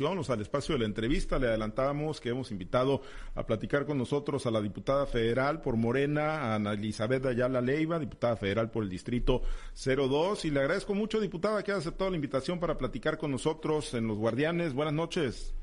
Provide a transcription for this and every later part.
Y vamos al espacio de la entrevista. Le adelantábamos que hemos invitado a platicar con nosotros a la diputada federal por Morena, Ana Elizabeth Ayala Leiva, diputada federal por el Distrito 02. Y le agradezco mucho, diputada, que haya aceptado la invitación para platicar con nosotros en Los Guardianes. Buenas noches.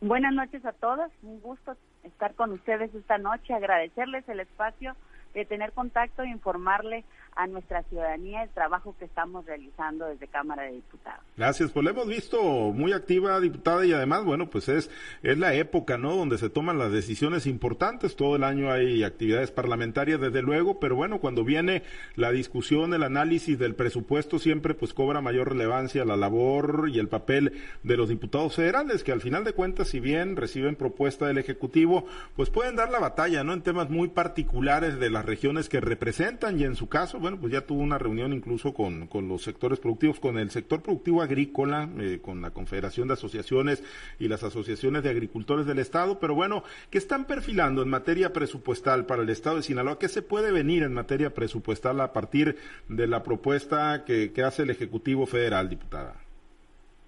Buenas noches a todos. Un gusto estar con ustedes esta noche, agradecerles el espacio de tener contacto e informarle a nuestra ciudadanía el trabajo que estamos realizando desde Cámara de Diputados. Gracias, pues la hemos visto muy activa, diputada, y además, bueno, pues es, es la época, ¿no?, donde se toman las decisiones importantes. Todo el año hay actividades parlamentarias, desde luego, pero bueno, cuando viene la discusión, el análisis del presupuesto, siempre pues cobra mayor relevancia la labor y el papel de los diputados federales, que al final de cuentas, si bien reciben propuesta del Ejecutivo, pues pueden dar la batalla, ¿no?, en temas muy particulares de las regiones que representan y en su caso, bueno, pues ya tuvo una reunión incluso con, con los sectores productivos, con el sector productivo agrícola, eh, con la Confederación de Asociaciones y las asociaciones de agricultores del Estado, pero bueno, ¿qué están perfilando en materia presupuestal para el Estado de Sinaloa? ¿Qué se puede venir en materia presupuestal a partir de la propuesta que, que hace el Ejecutivo Federal, diputada?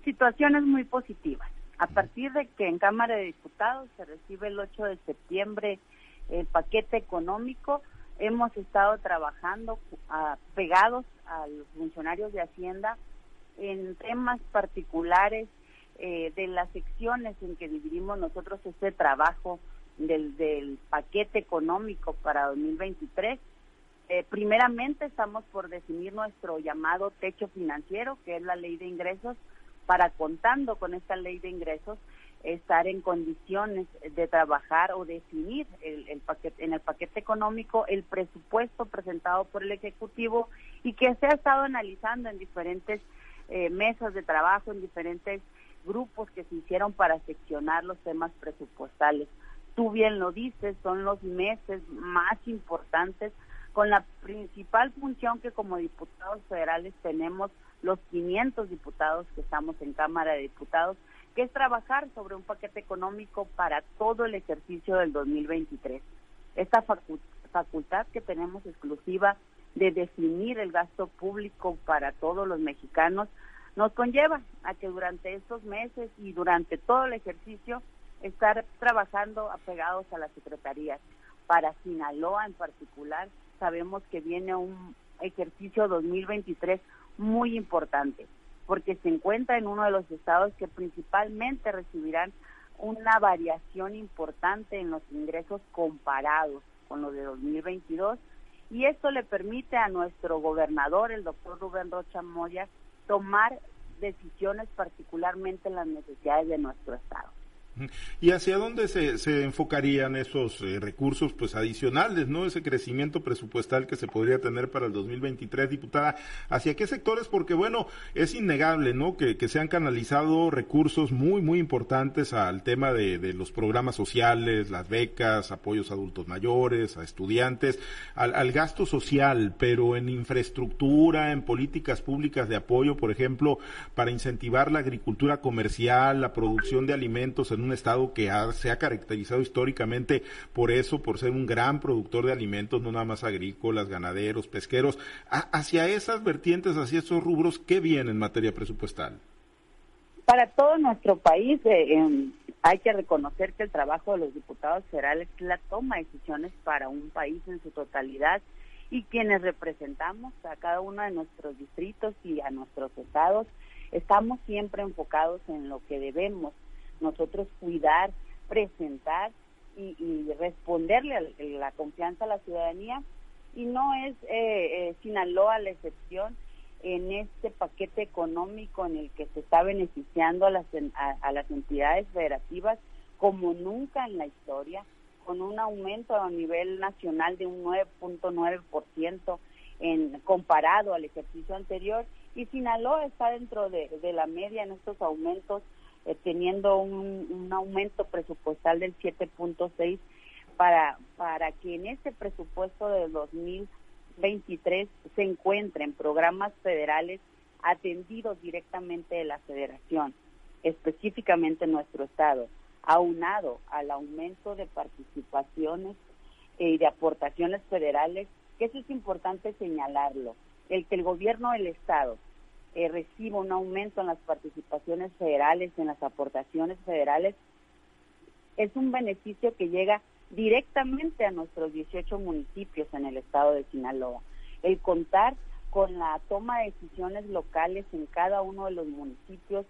Situaciones muy positivas. A partir de que en Cámara de Diputados se recibe el 8 de septiembre el paquete económico, hemos estado trabajando uh, pegados a los funcionarios de Hacienda en temas particulares eh, de las secciones en que dividimos nosotros este trabajo del, del paquete económico para 2023. Eh, primeramente estamos por definir nuestro llamado techo financiero, que es la ley de ingresos, para contando con esta ley de ingresos, estar en condiciones de trabajar o definir el, paquete, en el paquete económico el presupuesto presentado por el Ejecutivo y que se ha estado analizando en diferentes eh, mesas de trabajo, en diferentes grupos que se hicieron para seccionar los temas presupuestales. Tú bien lo dices, son los meses más importantes con la principal función que como diputados federales tenemos los 500 diputados que estamos en Cámara de Diputados que es trabajar sobre un paquete económico para todo el ejercicio del 2023. Esta facultad que tenemos exclusiva de definir el gasto público para todos los mexicanos nos conlleva a que durante estos meses y durante todo el ejercicio estar trabajando apegados a las secretarías. Para Sinaloa en particular, sabemos que viene un ejercicio 2023 muy importante porque se encuentra en uno de los estados que principalmente recibirán una variación importante en los ingresos comparados con los de 2022 y esto le permite a nuestro gobernador, el doctor Rubén Rocha Moya, tomar decisiones particularmente en las necesidades de nuestro estado. ¿Y hacia dónde se, se enfocarían esos eh, recursos pues adicionales, no ese crecimiento presupuestal que se podría tener para el 2023, diputada? ¿Hacia qué sectores? Porque bueno, es innegable, ¿no? Que, se han canalizado recursos muy, muy importantes al tema de, de, los programas sociales, las becas, apoyos a adultos mayores, a estudiantes, al, al gasto social, pero en infraestructura, en políticas públicas de apoyo, por ejemplo, para incentivar la agricultura comercial, la producción de alimentos en un estado que se ha caracterizado históricamente por eso, por ser un gran productor de alimentos, no nada más agrícolas, ganaderos, pesqueros. hacia esas vertientes, hacia esos rubros, ¿qué viene en materia presupuestal? Para todo nuestro país eh, em, hay que reconocer que el trabajo de los diputados federales es la toma de decisiones para un país en su totalidad y quienes representamos a cada uno de nuestros distritos y a nuestros estados estamos siempre enfocados en lo que debemos nosotros cuidar, presentar y, y responderle a la confianza a la ciudadanía. Y no es eh, eh, Sinaloa la excepción en este paquete económico en el que se está beneficiando a las, a, a las entidades federativas como nunca en la historia, con un aumento a nivel nacional de un 9.9% en comparado al ejercicio anterior y Sinaloa está dentro de, de la media en estos aumentos eh, teniendo un, un, aumento presupuestal del 7.6 para, para que en este presupuesto de 2023 se encuentren programas federales atendidos directamente de la federación, específicamente en nuestro estado, aunado al aumento de participaciones y de aportaciones federales, que eso es importante señalarlo, el que el gobierno del estado eh, reciba un aumento en las participaciones federales, en las aportaciones federales, es un beneficio que llega directamente a nuestros 18 municipios en el estado de Sinaloa. El contar con la toma de decisiones locales en cada uno de los municipios,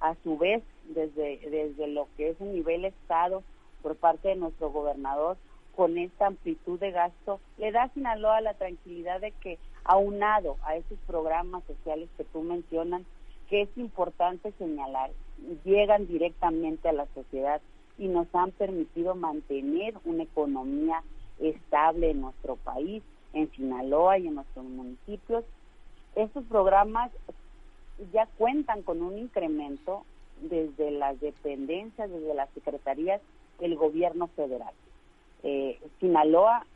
a su vez, desde, desde lo que es el nivel estado, por parte de nuestro gobernador, con esta amplitud de gasto, le da a Sinaloa la tranquilidad de que, aunado a esos programas sociales que tú mencionas, que es importante señalar, llegan directamente a la sociedad y nos han permitido mantener una economía estable en nuestro país, en Sinaloa y en nuestros municipios. Estos programas ya cuentan con un incremento desde las dependencias, desde las secretarías del gobierno federal. Eh, Sinaloa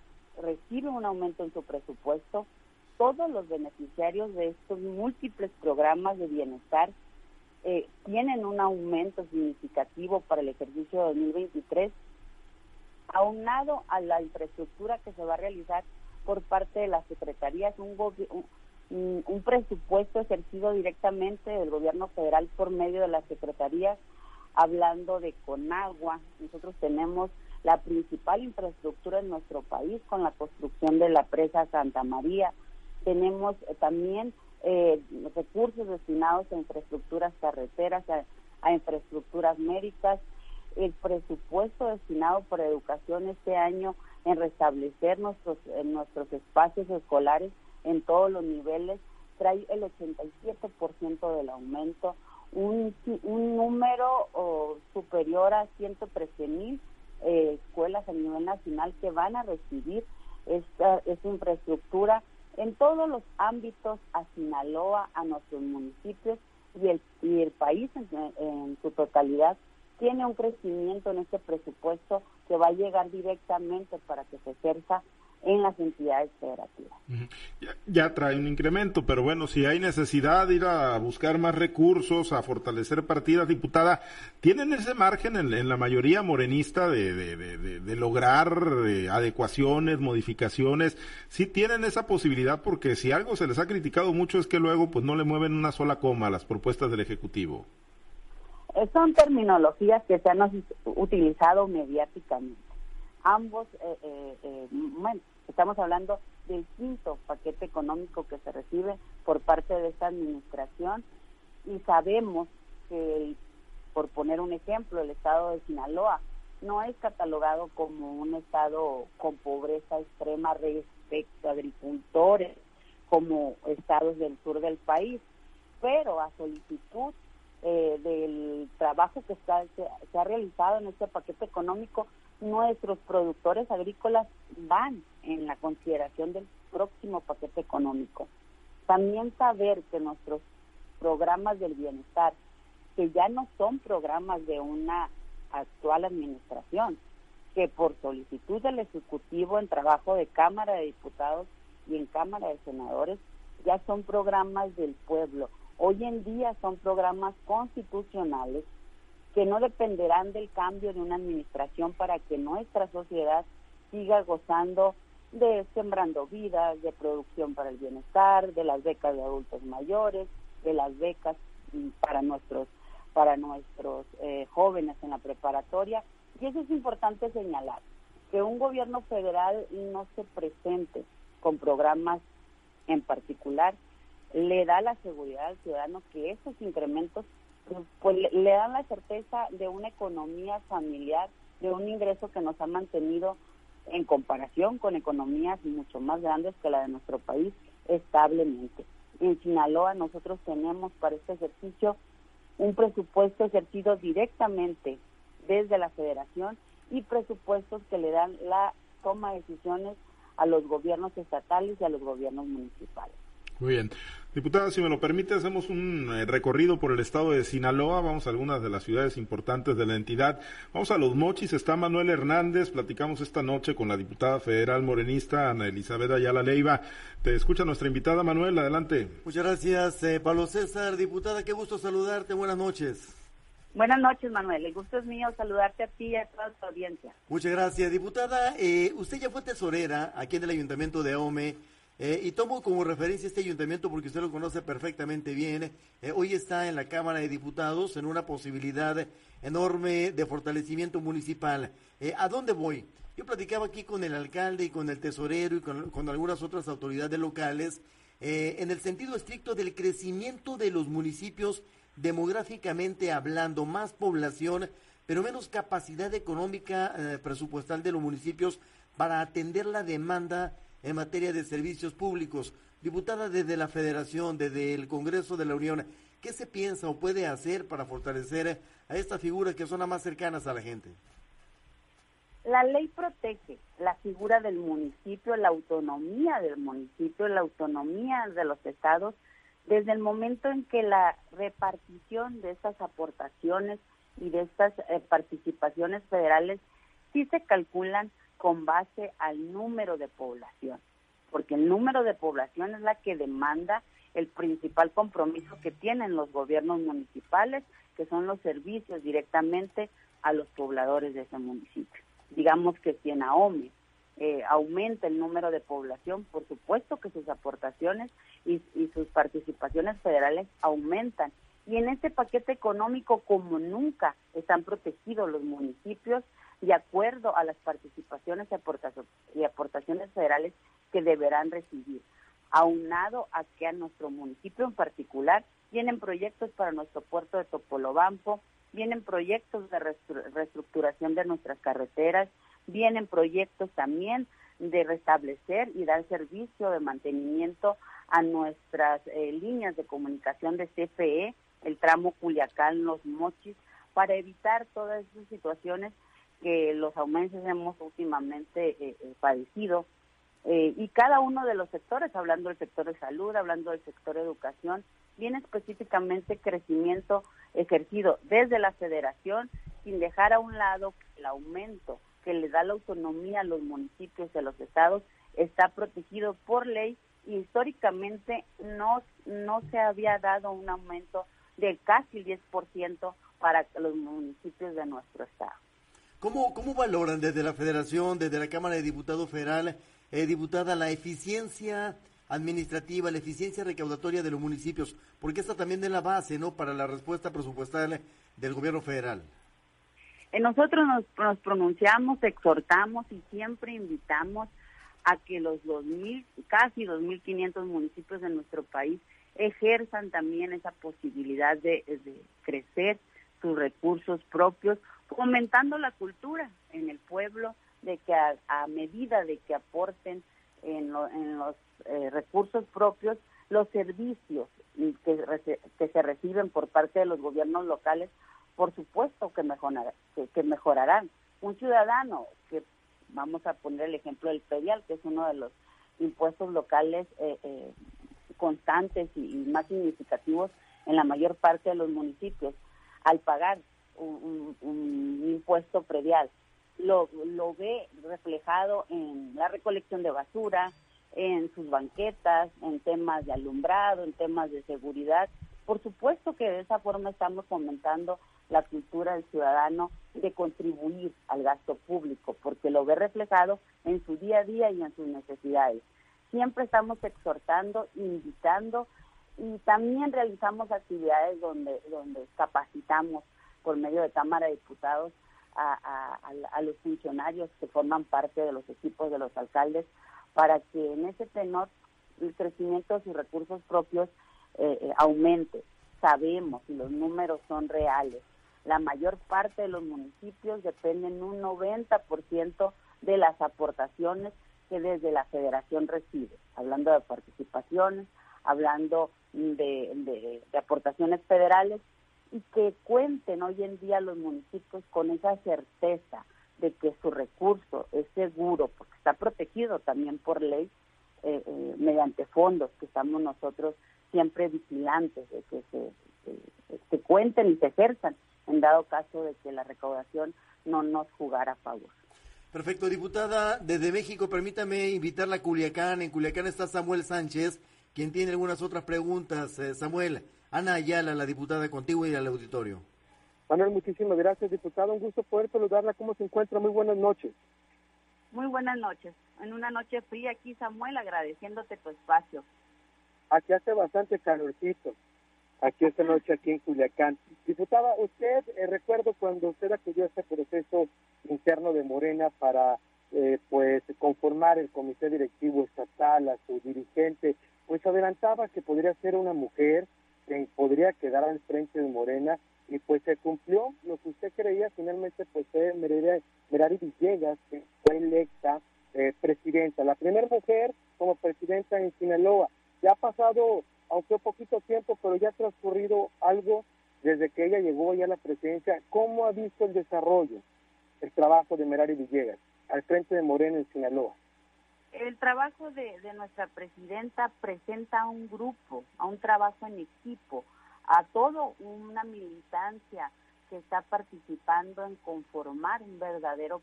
recibe un aumento en su presupuesto. Todos los beneficiarios de estos múltiples programas de bienestar eh, tienen un aumento significativo para el ejercicio 2023, aunado a la infraestructura que se va a realizar por parte de las secretarías, un, un, un presupuesto ejercido directamente del gobierno federal por medio de las secretarías, hablando de Conagua. Nosotros tenemos la principal infraestructura en nuestro país con la construcción de la presa Santa María. Tenemos eh, también eh, recursos destinados a infraestructuras carreteras, a, infraestructuras médicas, el presupuesto destinado por educación este año en restablecer nuestros, nuestros espacios escolares en todos los niveles trae el 87% del aumento, un, un número superior a 113 mil eh, escuelas a nivel nacional que van a recibir esta, esta infraestructura en todos los ámbitos a Sinaloa, a nuestros municipios y el, y el país en, su totalidad tiene un crecimiento en este presupuesto que va a llegar directamente para que se ejerza en las entidades federativas. ya, trae un incremento, pero bueno, si hay necesidad de ir a buscar más recursos, a fortalecer partidas, diputada, ¿tienen ese margen en, la mayoría morenista de, de, lograr eh, adecuaciones, modificaciones? Sí tienen esa posibilidad porque si algo se les ha criticado mucho es que luego pues no le mueven una sola coma a las propuestas del Ejecutivo. Eh, son terminologías que se han utilizado mediáticamente ambos, eh, eh, eh, bueno, estamos hablando del quinto paquete económico que se recibe por parte de esta administración y sabemos que, por poner un ejemplo, el estado de Sinaloa no es catalogado como un estado con pobreza extrema respecto a agricultores como estados del sur del país, pero a solicitud del trabajo que está, se ha realizado en este paquete económico, nuestros productores agrícolas van en la consideración del próximo paquete económico. También saber que nuestros programas del bienestar, que ya no son programas de una actual administración, que por solicitud del Ejecutivo en trabajo de Cámara de Diputados y en Cámara de Senadores, ya son programas del pueblo. Hoy en día son programas constitucionales que no dependerán del cambio de una administración para que nuestra sociedad siga gozando de sembrando vidas, de producción para el bienestar, de las becas de adultos mayores, de las becas mm, para nuestros para nuestros eh, jóvenes en la preparatoria. Y eso es importante señalar que un gobierno federal no se presente con programas en particular le da la seguridad al ciudadano que esos incrementos pues le dan la certeza de una economía familiar, de un ingreso que nos ha mantenido en comparación con economías mucho más grandes que la de nuestro país establemente. En Sinaloa nosotros tenemos para este ejercicio un presupuesto ejercido directamente desde la federación y presupuestos que le dan la toma de decisiones a los gobiernos estatales y a los gobiernos municipales. Muy bien. Diputada, si me lo permite, hacemos un eh, recorrido por el estado de Sinaloa. Vamos a algunas de las ciudades importantes de la entidad. Vamos a Los Mochis. Está Manuel Hernández. Platicamos esta noche con la diputada federal morenista Ana Elizabeth Ayala Leiva. Te escucha nuestra invitada, Manuel. Adelante. Muchas gracias, eh, Pablo César. Diputada, qué gusto saludarte. Buenas noches. Buenas noches, Manuel. El gusto es mío saludarte a ti y a toda tu audiencia. Muchas gracias, diputada. Eh, usted ya fue tesorera aquí en el Ayuntamiento de Ome Eh, y tomo como referencia este ayuntamiento porque usted lo conoce perfectamente bien. Eh, hoy está en la Cámara de Diputados en una posibilidad enorme de fortalecimiento municipal. Eh, ¿A dónde voy? Yo platicaba aquí con el alcalde y con el tesorero y con, algunas otras autoridades locales en el sentido estricto del crecimiento de los municipios demográficamente hablando, más población, pero menos capacidad económica presupuestal de los municipios para atender la demanda en materia de servicios públicos. Diputada desde la Federación, desde el Congreso de la Unión, ¿qué se piensa o puede hacer para fortalecer a estas figuras que son las más cercanas a la gente? La ley protege la figura del municipio, la autonomía del municipio, la autonomía de los estados, desde el momento en que la repartición de estas aportaciones y de estas eh, participaciones federales sí se calculan con base al número de población, porque el número de población es la que demanda el principal compromiso que tienen los gobiernos municipales, que son los servicios directamente a los pobladores de ese municipio. Digamos que si en AOME eh, aumenta el número de población, por supuesto que sus aportaciones y, y sus participaciones federales aumentan. Y en este paquete económico, como nunca, están protegidos los municipios de acuerdo a las participaciones y aportaciones federales que deberán recibir. Aunado a que a nuestro municipio en particular vienen proyectos para nuestro puerto de Topolobampo, vienen proyectos de reestructuración de nuestras carreteras, vienen proyectos también de restablecer y dar servicio de mantenimiento a nuestras eh, líneas de comunicación de CFE, el tramo Culiacán, Los Mochis, para evitar todas esas situaciones que los aumentos hemos últimamente eh, eh, padecido. Eh, y cada uno de los sectores, hablando del sector de salud, hablando del sector de educación, viene específicamente crecimiento ejercido desde la federación sin dejar a un lado el aumento que le da la autonomía a los municipios de los estados está protegido por ley y históricamente no, no se había dado un aumento de casi el 10% para los municipios de nuestro estado. ¿Cómo, ¿Cómo valoran desde la Federación, desde la Cámara de Diputados Federal, eh, diputada, la eficiencia administrativa, la eficiencia recaudatoria de los municipios? Porque esta también es la base, ¿no?, para la respuesta presupuestal del gobierno federal. Eh, nosotros nos, pronunciamos, exhortamos y siempre invitamos a que los 2.000, casi 2.500 municipios de nuestro país ejerzan también esa posibilidad de crecer sus recursos propios fomentando la cultura en el pueblo, de que a, medida de que aporten en, los eh, recursos propios los servicios que, que se reciben por parte de los gobiernos locales, por supuesto que, que, mejorarán. Un ciudadano que, vamos a poner el ejemplo del pedial, que es uno de los impuestos locales eh, eh, constantes y más significativos en la mayor parte de los municipios, al pagar un, impuesto predial. Lo, lo ve reflejado en la recolección de basura, en sus banquetas, en temas de alumbrado, en temas de seguridad. Por supuesto que de esa forma estamos fomentando la cultura del ciudadano de contribuir al gasto público, porque lo ve reflejado en su día a día y en sus necesidades. Siempre estamos exhortando, invitando y también realizamos actividades donde, donde capacitamos por medio de Cámara de Diputados a, los funcionarios que forman parte de los equipos de los alcaldes para que en ese tenor el crecimiento de sus recursos propios eh, eh, aumente. Sabemos y los números son reales. La mayor parte de los municipios dependen un 90% de las aportaciones que desde la federación recibe, hablando de participaciones, hablando de aportaciones federales y que cuenten hoy en día los municipios con esa certeza de que su recurso es seguro, porque está protegido también por ley, eh, eh, mediante fondos que estamos nosotros siempre vigilantes de que se, cuenten y se ejerzan en dado caso de que la recaudación no nos jugara a favor. Perfecto, diputada. Desde México, permítame invitarla a Culiacán. En Culiacán está Samuel Sánchez, quien tiene algunas otras preguntas. Eh, Samuel, Ana Ayala, la diputada contigo y al auditorio. Manuel, muchísimas gracias, diputado. Un gusto poder saludarla. ¿Cómo se encuentra? Muy buenas noches. Muy buenas noches. En una noche fría aquí, Samuel, agradeciéndote tu espacio. Aquí hace bastante calorcito, aquí esta noche aquí en Culiacán. Diputada, usted, eh, recuerdo cuando usted acudió a este proceso interno de Morena para eh, pues conformar el comité directivo estatal, a su dirigente, pues adelantaba que podría ser una mujer que podría quedar al frente de Morena y pues se cumplió lo que usted creía, finalmente pues fue Merari Villegas, que fue electa eh, presidenta, la primera mujer como presidenta en Sinaloa. Ya ha pasado, aunque un poquito tiempo, pero ya ha transcurrido algo desde que ella llegó ya a la presidencia. ¿Cómo ha visto el desarrollo, el trabajo de Merari Villegas al frente de Morena en Sinaloa? El trabajo de, nuestra presidenta presenta a un grupo, a un trabajo en equipo, a todo una militancia que está participando en conformar un verdadero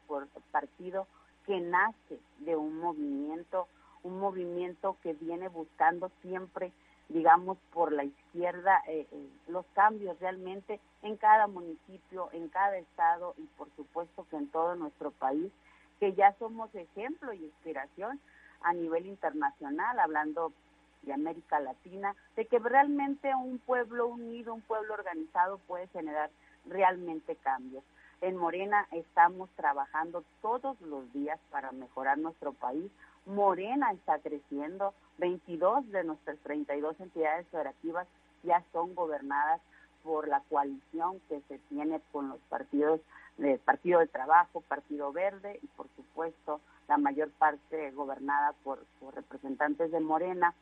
partido que nace de un movimiento, un movimiento que viene buscando siempre, digamos, por la izquierda eh, eh, los cambios realmente en cada municipio, en cada estado y por supuesto que en todo nuestro país, que ya somos ejemplo y inspiración a nivel internacional, hablando de América Latina, de que realmente un pueblo unido, un pueblo organizado puede generar realmente cambios. En Morena estamos trabajando todos los días para mejorar nuestro país. Morena está creciendo, 22 de nuestras 32 entidades federativas ya son gobernadas por la coalición que se tiene con los partidos del Partido de Trabajo, Partido Verde y por supuesto la mayor parte gobernada por, por representantes de Morena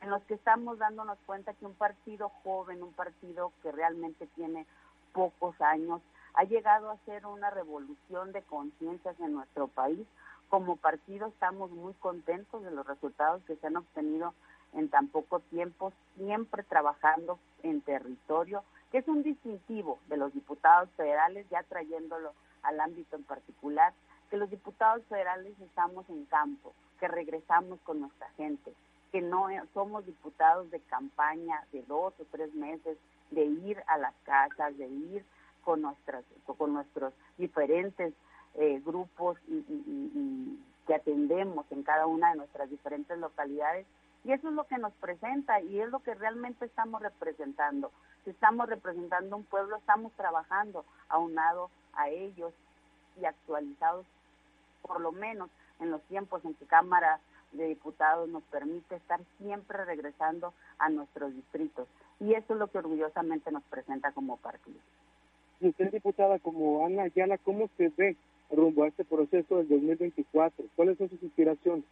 en los que estamos dándonos cuenta que un partido joven, un partido que realmente tiene pocos años, ha llegado a ser una revolución de conciencias en nuestro país. Como partido estamos muy contentos de los resultados que se han obtenido en tan poco tiempo, siempre trabajando en territorio, que es un distintivo de los diputados federales, ya trayéndolo al ámbito en particular, que los diputados federales estamos en campo, que regresamos con nuestra gente, que no somos diputados de campaña de dos o tres meses, de ir a las casas, de ir con, nuestras, con nuestros diferentes eh, grupos y, que atendemos en cada una de nuestras diferentes localidades. Y eso es lo que nos presenta y es lo que realmente estamos representando. Si estamos representando un pueblo, estamos trabajando aunado a ellos y actualizados, por lo menos en los tiempos en que Cámara de Diputados nos permite estar siempre regresando a nuestros distritos. Y eso es lo que orgullosamente nos presenta como partido. Y usted, diputada, como Ana Ayala, ¿cómo se ve rumbo a este proceso del 2024? ¿Cuáles son sus inspiraciones?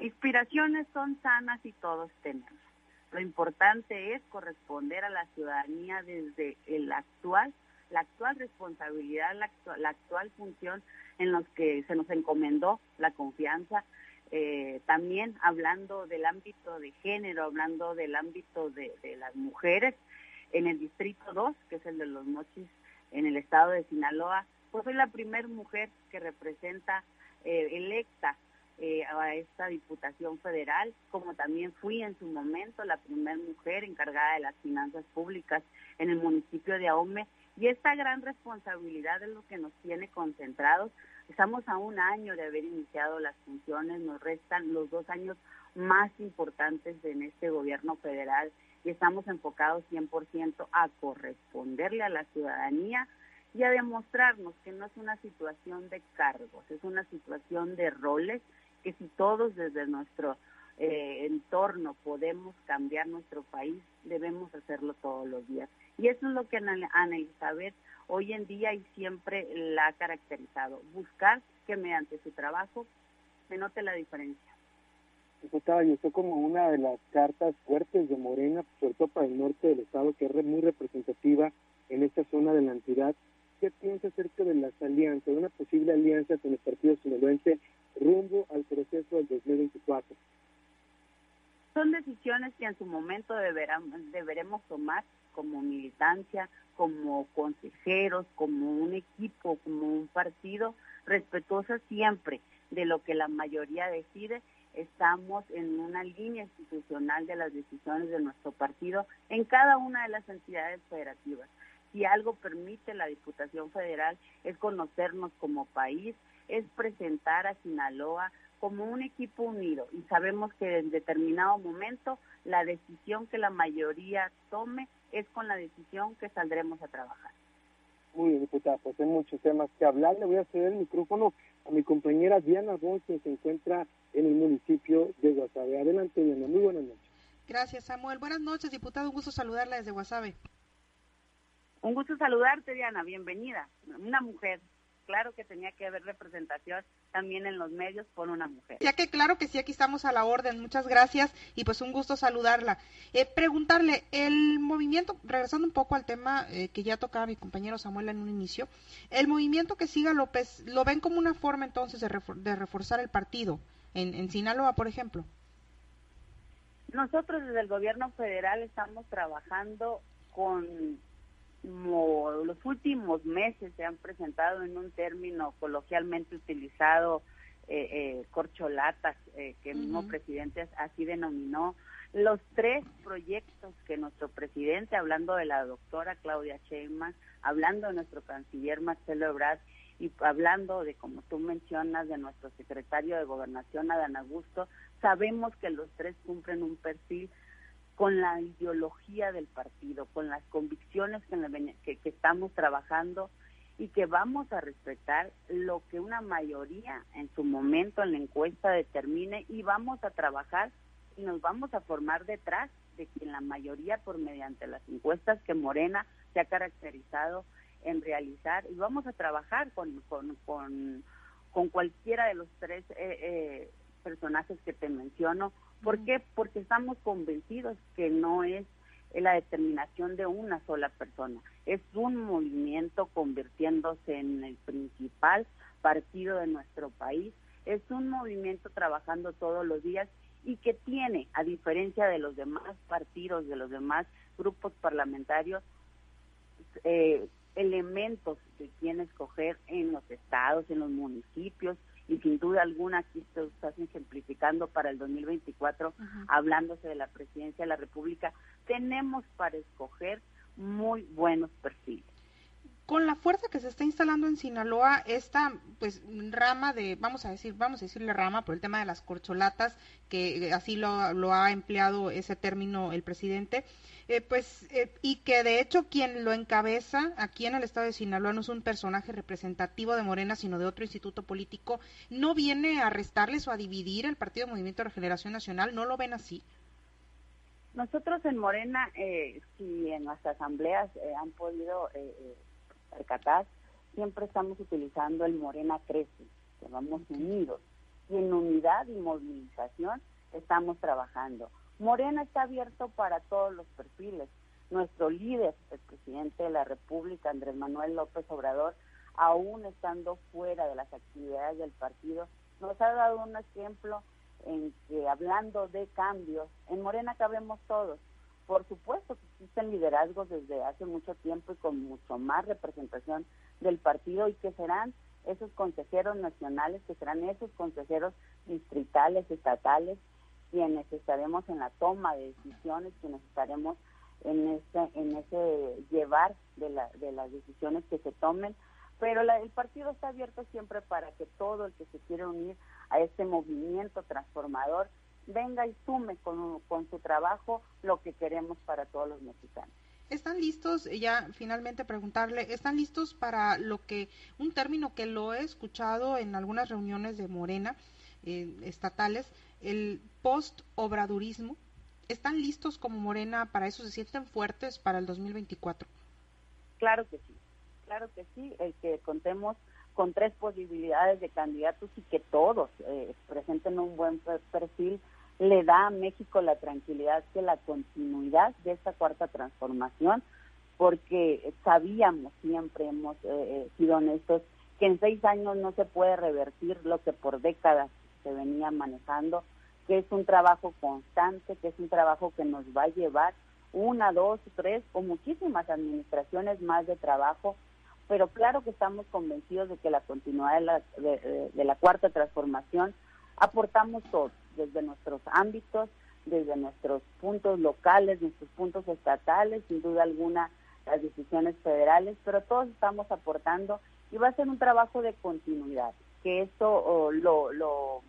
Inspiraciones son sanas y todos tenemos. Lo importante es corresponder a la ciudadanía desde el actual, la actual responsabilidad, la actual, función en los que se nos encomendó la confianza, eh, también hablando del ámbito de género, hablando del ámbito de, las mujeres, en el Distrito 2, que es el de los Mochis, en el estado de Sinaloa, pues soy la primera mujer que representa eh, electa eh, a esta Diputación Federal, como también fui en su momento la primera mujer encargada de las finanzas públicas en el municipio de Ahome, y esta gran responsabilidad es lo que nos tiene concentrados. Estamos a un año de haber iniciado las funciones, nos restan los dos años más importantes en este gobierno federal y estamos enfocados 100% a corresponderle a la ciudadanía y a demostrarnos que no es una situación de cargos, es una situación de roles que si todos desde nuestro eh, entorno podemos cambiar nuestro país, debemos hacerlo todos los días. Y eso es lo que Ana Elizabeth hoy en día y siempre la ha caracterizado, buscar que mediante su trabajo se note la diferencia. Diputada, y usted como una de las cartas fuertes de Morena, sobre todo para el norte del estado, que es muy representativa en esta zona de la entidad, ¿qué piensa acerca de las alianzas, de una posible alianza con el Partido Sinaloense rumbo al proceso del 2024? Son decisiones que en su momento deberemos tomar como militancia, como consejeros, como un equipo, como un partido, respetuosa siempre de lo que la mayoría decide. Estamos en una línea institucional de las decisiones de nuestro partido en cada una de las entidades federativas. Si algo permite la Diputación Federal es conocernos como país, es presentar a Sinaloa como un equipo unido y sabemos que en determinado momento la decisión que la mayoría tome es con la decisión que saldremos a trabajar. Muy bien, diputada, pues hay muchos temas que hablar. Le voy a ceder el micrófono a mi compañera Diana Gonz, que se encuentra en el municipio de Guasave. Adelante, Diana. Muy buenas noches. Gracias, Samuel. Buenas noches, diputado. Un gusto saludarla desde Guasave. Un gusto saludarte, Diana. Bienvenida. Una mujer claro que tenía que haber representación también en los medios por una mujer. Ya que claro que sí, aquí estamos a la orden. Muchas gracias y pues un gusto saludarla. Eh, preguntarle, el movimiento, regresando un poco al tema eh, que ya tocaba mi compañero Samuel en un inicio, el movimiento que siga López, ¿lo ven como una forma entonces de, reforzar el partido en, en Sinaloa, por ejemplo? Nosotros desde el gobierno federal estamos trabajando con los últimos meses se han presentado en un término coloquialmente utilizado, eh, eh, corcholatas, eh, que el mismo presidente así denominó, los tres proyectos que nuestro presidente, hablando de la doctora Claudia Sheinbaum, hablando de nuestro canciller Marcelo Ebrard y hablando de, como tú mencionas, de nuestro secretario de Gobernación, Adán Augusto, sabemos que los tres cumplen un perfil con la ideología del partido, con las convicciones que, estamos trabajando y que vamos a respetar lo que una mayoría en su momento en la encuesta determine y vamos a trabajar y nos vamos a formar detrás de quien la mayoría por mediante las encuestas que Morena se ha caracterizado en realizar y vamos a trabajar con, con, con, con cualquiera de los tres eh, eh, personajes que te menciono ¿Por qué? Porque estamos convencidos que no es la determinación de una sola persona, es un movimiento convirtiéndose en el principal partido de nuestro país, es un movimiento trabajando todos los días y que tiene, a diferencia de los demás partidos, de los demás grupos parlamentarios, eh, elementos de quién escoger en los estados, en los municipios, y sin duda alguna aquí se está ejemplificando para el 2024, hablándose de la presidencia de la República, tenemos para escoger muy buenos perfiles con la fuerza que se está instalando en Sinaloa, esta pues rama de, vamos a decir, vamos a decirle rama por el tema de las corcholatas, que así lo, lo ha empleado ese término el presidente, eh, pues, eh, y que de hecho quien lo encabeza aquí en el estado de Sinaloa no es un personaje representativo de Morena, sino de otro instituto político, no viene a restarles o a dividir el Partido Movimiento de Regeneración Nacional, ¿no lo ven así? Nosotros en Morena, eh, si en las asambleas eh, han podido percatar, siempre estamos utilizando el Morena Crece, que vamos unidos. Y en unidad y movilización estamos trabajando. Morena está abierto para todos los perfiles. Nuestro líder, el presidente de la República, Andrés Manuel López Obrador, aún estando fuera de las actividades del partido, nos ha dado un ejemplo en que hablando de cambios, en Morena cabemos todos. Por supuesto que existen liderazgos desde hace mucho tiempo y con mucho más representación del partido y que serán esos consejeros nacionales, que serán esos consejeros distritales, estatales, quienes estaremos en la toma de decisiones, quienes estaremos en ese, en ese llevar de, la, de las decisiones que se tomen, pero el partido está abierto siempre para que todo el que se quiere unir a este movimiento transformador venga y sume con, con su trabajo lo que queremos para todos los mexicanos. ¿Están listos, ya finalmente preguntarle, ¿están listos para lo que, un término que lo he escuchado en algunas reuniones de Morena eh, estatales, el post-obradurismo? ¿Están listos como Morena para eso? ¿Se sienten fuertes para el 2024? Claro que sí, claro que sí, el que contemos con tres posibilidades de candidatos y que todos eh, presenten un buen perfil le da a México la tranquilidad que la continuidad de esta cuarta transformación, porque sabíamos, siempre hemos eh, eh, sido honestos, que en seis años no se puede revertir lo que por décadas se venía manejando, que es un trabajo constante, que es un trabajo que nos va a llevar una, dos, tres o muchísimas administraciones más de trabajo, pero claro que estamos convencidos de que la continuidad de la, de la cuarta transformación aportamos todos desde nuestros ámbitos, desde nuestros puntos locales, nuestros puntos estatales, sin duda alguna las decisiones federales, pero todos estamos aportando y va a ser un trabajo de continuidad, que esto lo,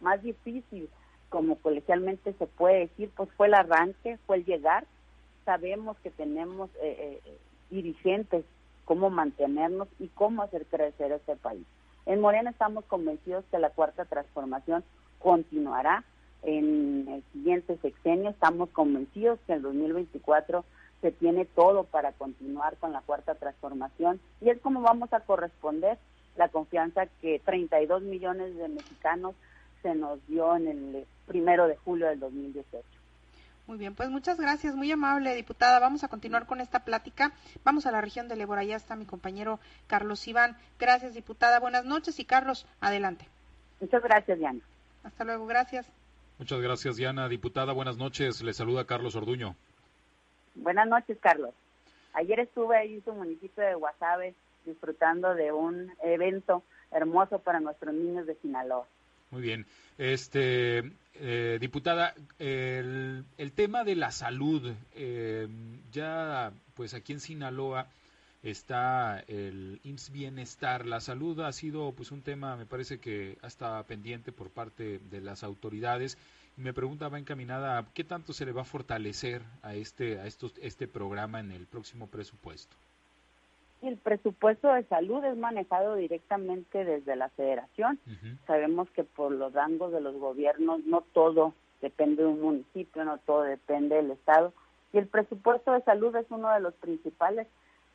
más difícil, como colegialmente se puede decir, pues fue el arranque, fue el llegar. Sabemos que tenemos eh, eh, dirigentes, cómo mantenernos y cómo hacer crecer este país. En Morena estamos convencidos que la cuarta transformación continuará en el siguiente sexenio. Estamos convencidos que en 2024 se tiene todo para continuar con la cuarta transformación y es como vamos a corresponder la confianza que 32 millones de mexicanos se nos dio en el primero de julio del 2018. Muy bien, pues muchas gracias, muy amable diputada. Vamos a continuar con esta plática. Vamos a la región de Lebora, ya está mi compañero Carlos Iván. Gracias, diputada. Buenas noches y Carlos, adelante. Muchas gracias, Diana. Hasta luego, gracias. Muchas gracias, Diana. Diputada, buenas noches. Le saluda Carlos Orduño. Buenas noches, Carlos. Ayer estuve ahí en su municipio de Guasave disfrutando de un evento hermoso para nuestros niños de Sinaloa. Muy bien. Este, eh, diputada, el, el, tema de la salud, eh, ya pues aquí en Sinaloa está el IMSS Bienestar. La salud ha sido pues un tema, me parece que hasta pendiente por parte de las autoridades. Me pregunta va encaminada, ¿qué tanto se le va a fortalecer a este a estos este programa en el próximo presupuesto? El presupuesto de salud es manejado directamente desde la federación. Sabemos que por los rangos de los gobiernos no todo depende de un municipio, no todo depende del Estado. Y el presupuesto de salud es uno de los principales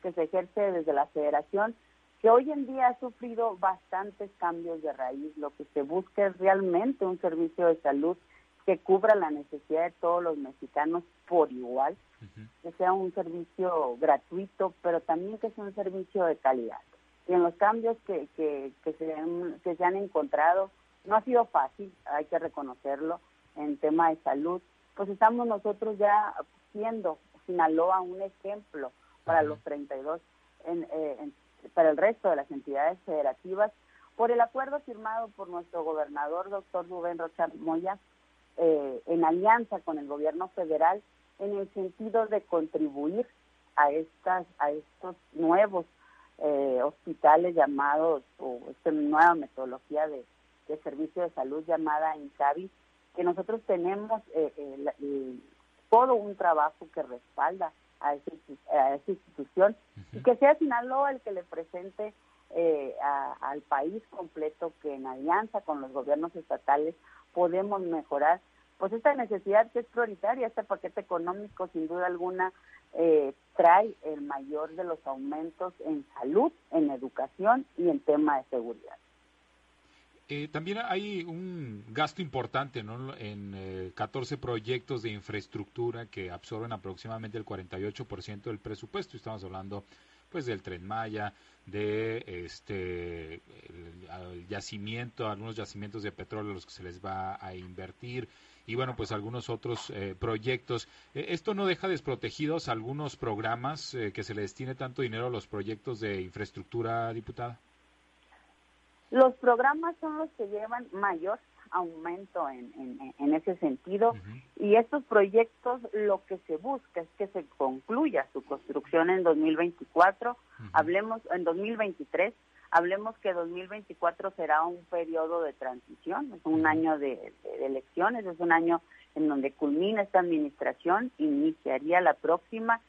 que se ejerce desde la federación, que hoy en día ha sufrido bastantes cambios de raíz. Lo que se busca es realmente un servicio de salud que cubra la necesidad de todos los mexicanos por igual, que sea un servicio gratuito, pero también que sea un servicio de calidad. Y en los cambios que, que, que, se, han, que se han encontrado, no ha sido fácil, hay que reconocerlo, en tema de salud, pues estamos nosotros ya siendo Sinaloa un ejemplo para los 32, en, eh, en, para el resto de las entidades federativas, por el acuerdo firmado por nuestro gobernador, doctor Rubén Rocha Moya, eh, en alianza con el gobierno federal, en el sentido de contribuir a estas a estos nuevos eh, hospitales llamados o esta nueva metodología de, de, servicio de salud llamada INCAVI, que nosotros tenemos eh, todo un trabajo que respalda a, esa institución y que sea Sinaloa el que le presente eh, a, al país completo que en alianza con los gobiernos estatales podemos mejorar pues esta necesidad que es prioritaria, este paquete económico sin duda alguna eh, trae el mayor de los aumentos en salud, en educación y en tema de seguridad. Eh, también hay un gasto importante ¿no? en eh, 14 proyectos de infraestructura que absorben aproximadamente el 48% del presupuesto. Estamos hablando pues del tren Maya, de este yacimiento, algunos yacimientos de petróleo a los que se les va a invertir y bueno, pues algunos otros eh, proyectos. Eh, ¿Esto no deja desprotegidos algunos programas eh, que se le destine tanto dinero a los proyectos de infraestructura, diputada? Los programas son los que llevan mayor aumento en, en, en ese sentido y estos proyectos lo que se busca es que se concluya su construcción en 2024, hablemos en 2023, hablemos que 2024 será un periodo de transición, es un año de, de, elecciones, es un año en donde culmina esta administración, iniciaría la próxima.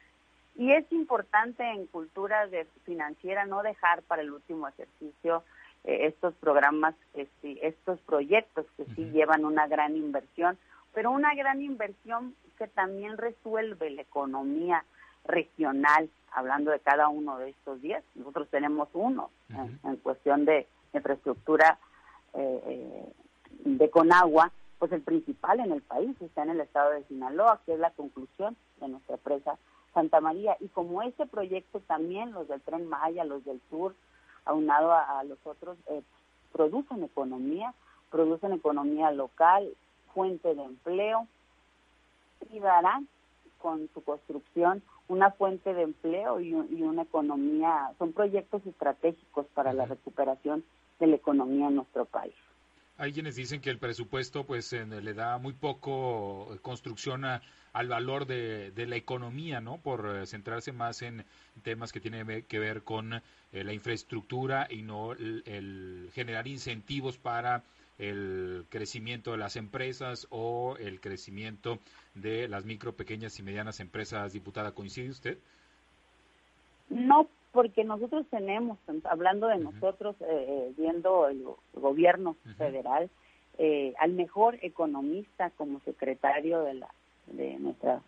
Y es importante en cultura de financiera no dejar para el último ejercicio eh, estos programas, este, estos proyectos que sí llevan una gran inversión, pero una gran inversión que también resuelve la economía regional, hablando de cada uno de estos días. Nosotros tenemos uno en, cuestión de infraestructura eh, eh, de Conagua, pues el principal en el país está en el estado de Sinaloa, que es la conclusión de nuestra presa Santa María. Y como ese proyecto también, los del Tren Maya, los del Sur, aunado a, a los otros, eh, producen economía, producen economía local, fuente de empleo y darán con su construcción una fuente de empleo y, y una economía, son proyectos estratégicos para la recuperación de la economía en nuestro país. Hay quienes dicen que el presupuesto pues le da muy poco construcción al valor de, la economía, ¿no? Por eh, centrarse más en temas que tienen que ver con eh, la infraestructura y no el, generar incentivos para el crecimiento de las empresas o el crecimiento de las micro, pequeñas y medianas empresas. Diputada, ¿coincide usted? No, porque nosotros tenemos, hablando de nosotros, eh, viendo el gobierno federal, al mejor economista como secretario de la de nuestra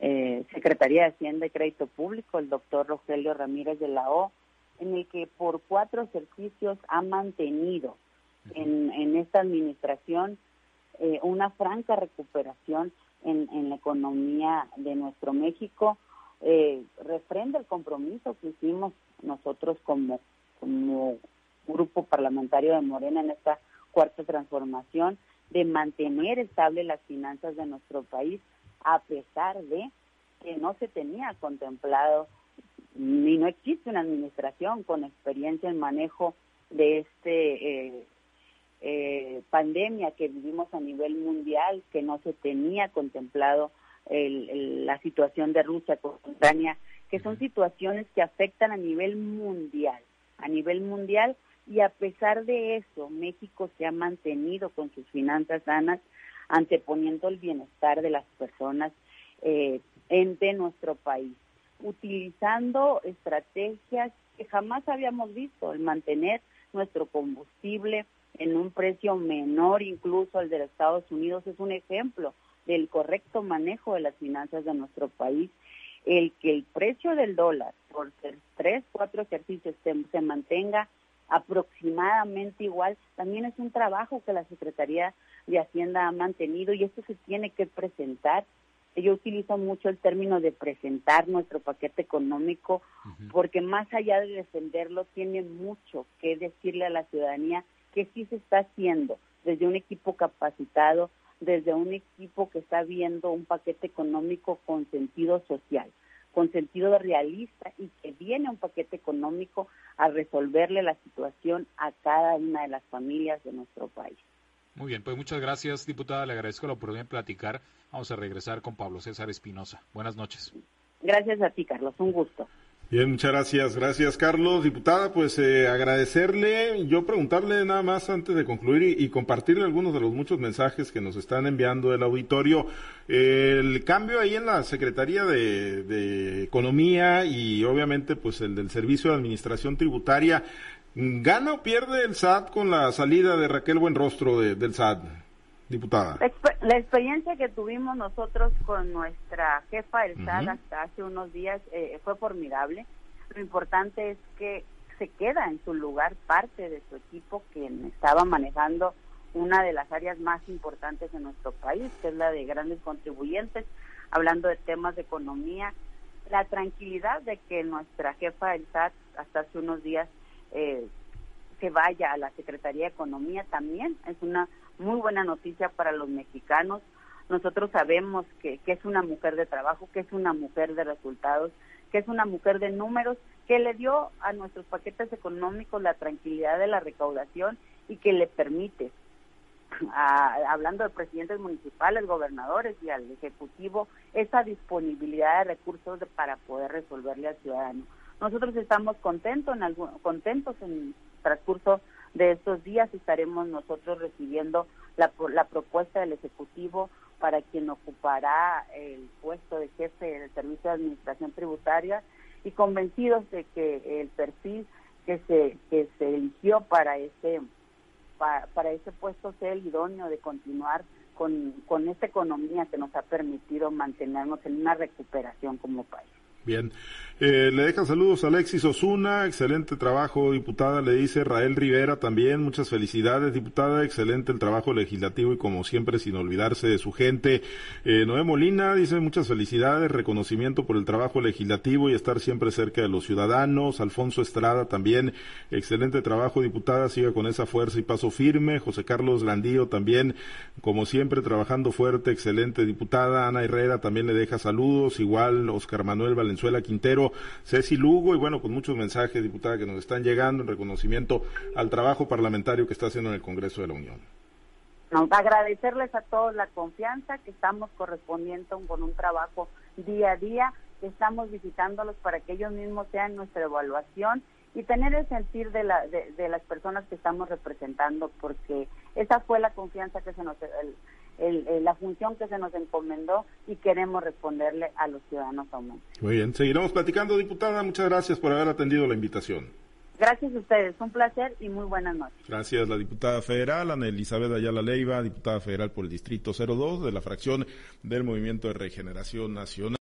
eh, Secretaría de Hacienda y Crédito Público, el doctor Rogelio Ramírez de la O, en el que por cuatro ejercicios ha mantenido en, en esta administración eh, una franca recuperación en, en, la economía de nuestro México. Eh, refrenda el compromiso que hicimos nosotros como, grupo parlamentario de Morena en esta cuarta transformación de mantener estable las finanzas de nuestro país, a pesar de que no se tenía contemplado ni no existe una administración con experiencia en manejo de este eh, eh, pandemia que vivimos a nivel mundial, que no se tenía contemplado la situación de Rusia con Ucrania, que son situaciones que afectan a nivel mundial, a nivel mundial y a pesar de eso, México se ha mantenido con sus finanzas sanas, anteponiendo el bienestar de las personas eh, en de nuestro país, utilizando estrategias que jamás habíamos visto, el mantener nuestro combustible en un precio menor incluso al de los Estados Unidos es un ejemplo del correcto manejo de las finanzas de nuestro país. El que el precio del dólar por tres, cuatro ejercicios se mantenga aproximadamente igual, también es un trabajo que la Secretaría de Hacienda ha mantenido y esto se tiene que presentar. Yo utilizo mucho el término de presentar nuestro paquete económico porque más allá de defenderlo tiene mucho que decirle a la ciudadanía que sí se está haciendo desde un equipo capacitado, desde un equipo que está viendo un paquete económico con sentido social con sentido realista y que viene un paquete económico a resolverle la situación a cada una de las familias de nuestro país. Muy bien, pues muchas gracias, diputada. Le agradezco la oportunidad de platicar. Vamos a regresar con Pablo César Espinosa. Buenas noches. Gracias a ti, Carlos. Un gusto. Bien, muchas gracias. Gracias, Carlos. Diputada, pues eh, agradecerle, yo preguntarle nada más antes de concluir y, compartirle algunos de los muchos mensajes que nos están enviando el auditorio. el cambio ahí en la Secretaría de, Economía y obviamente pues el del Servicio de Administración Tributaria, ¿gana o pierde el SAT con la salida de Raquel Buenrostro del SAT? Diputada? La, experiencia que tuvimos nosotros con nuestra jefa del SAD hasta hace unos días eh, fue formidable. Lo importante es que se queda en su lugar parte de su equipo quien estaba manejando una de las áreas más importantes de nuestro país, que es la de grandes contribuyentes, hablando de temas de economía. La tranquilidad de que nuestra jefa del SAT hasta hace unos días eh, se vaya a la Secretaría de Economía también es una muy buena noticia para los mexicanos. Nosotros sabemos que, que es una mujer de trabajo, que es una mujer de resultados, que es una mujer de números, que le dio a nuestros paquetes económicos la tranquilidad de la recaudación y que le permite, hablando de presidentes municipales, gobernadores y al Ejecutivo, esa disponibilidad de recursos para poder resolverle al ciudadano. Nosotros estamos contentos en, algún, contentos en transcurso de estos días estaremos nosotros recibiendo la, propuesta del Ejecutivo para quien ocupará el puesto de jefe del Servicio de Administración Tributaria y convencidos de que el perfil que se eligió para ese para ese puesto sea el idóneo de continuar con, con esta economía que nos ha permitido mantenernos en una recuperación como país. Bien. Eh, le dejan saludos a Alexis Osuna, excelente trabajo, diputada, le dice Rael Rivera también, muchas felicidades, diputada, excelente el trabajo legislativo y como siempre sin olvidarse de su gente. Eh, Noé Molina dice muchas felicidades, reconocimiento por el trabajo legislativo y estar siempre cerca de los ciudadanos. Alfonso Estrada también, excelente trabajo, diputada, siga con esa fuerza y paso firme. José Carlos Grandío también, como siempre, trabajando fuerte, excelente diputada. Ana Herrera también le deja saludos, igual Oscar Manuel Valenzuela Quintero, Ceci Lugo y bueno, con muchos mensajes, diputada, que nos están llegando en reconocimiento al trabajo parlamentario que está haciendo en el Congreso de la Unión. agradecerles a todos la confianza que estamos correspondiendo con un trabajo día a día, que estamos visitándolos para que ellos mismos sean nuestra evaluación y tener el sentir de, la, de, las personas que estamos representando, porque esa fue la confianza que se nos, la función que se nos encomendó y queremos responderle a los ciudadanos aumento. Muy bien, seguiremos platicando, diputada. Muchas gracias por haber atendido la invitación. Gracias a ustedes, un placer y muy buenas noches. Gracias, la diputada federal, Ana Elizabeth Ayala Leiva, diputada federal por el Distrito 02 de la fracción del Movimiento de Regeneración Nacional.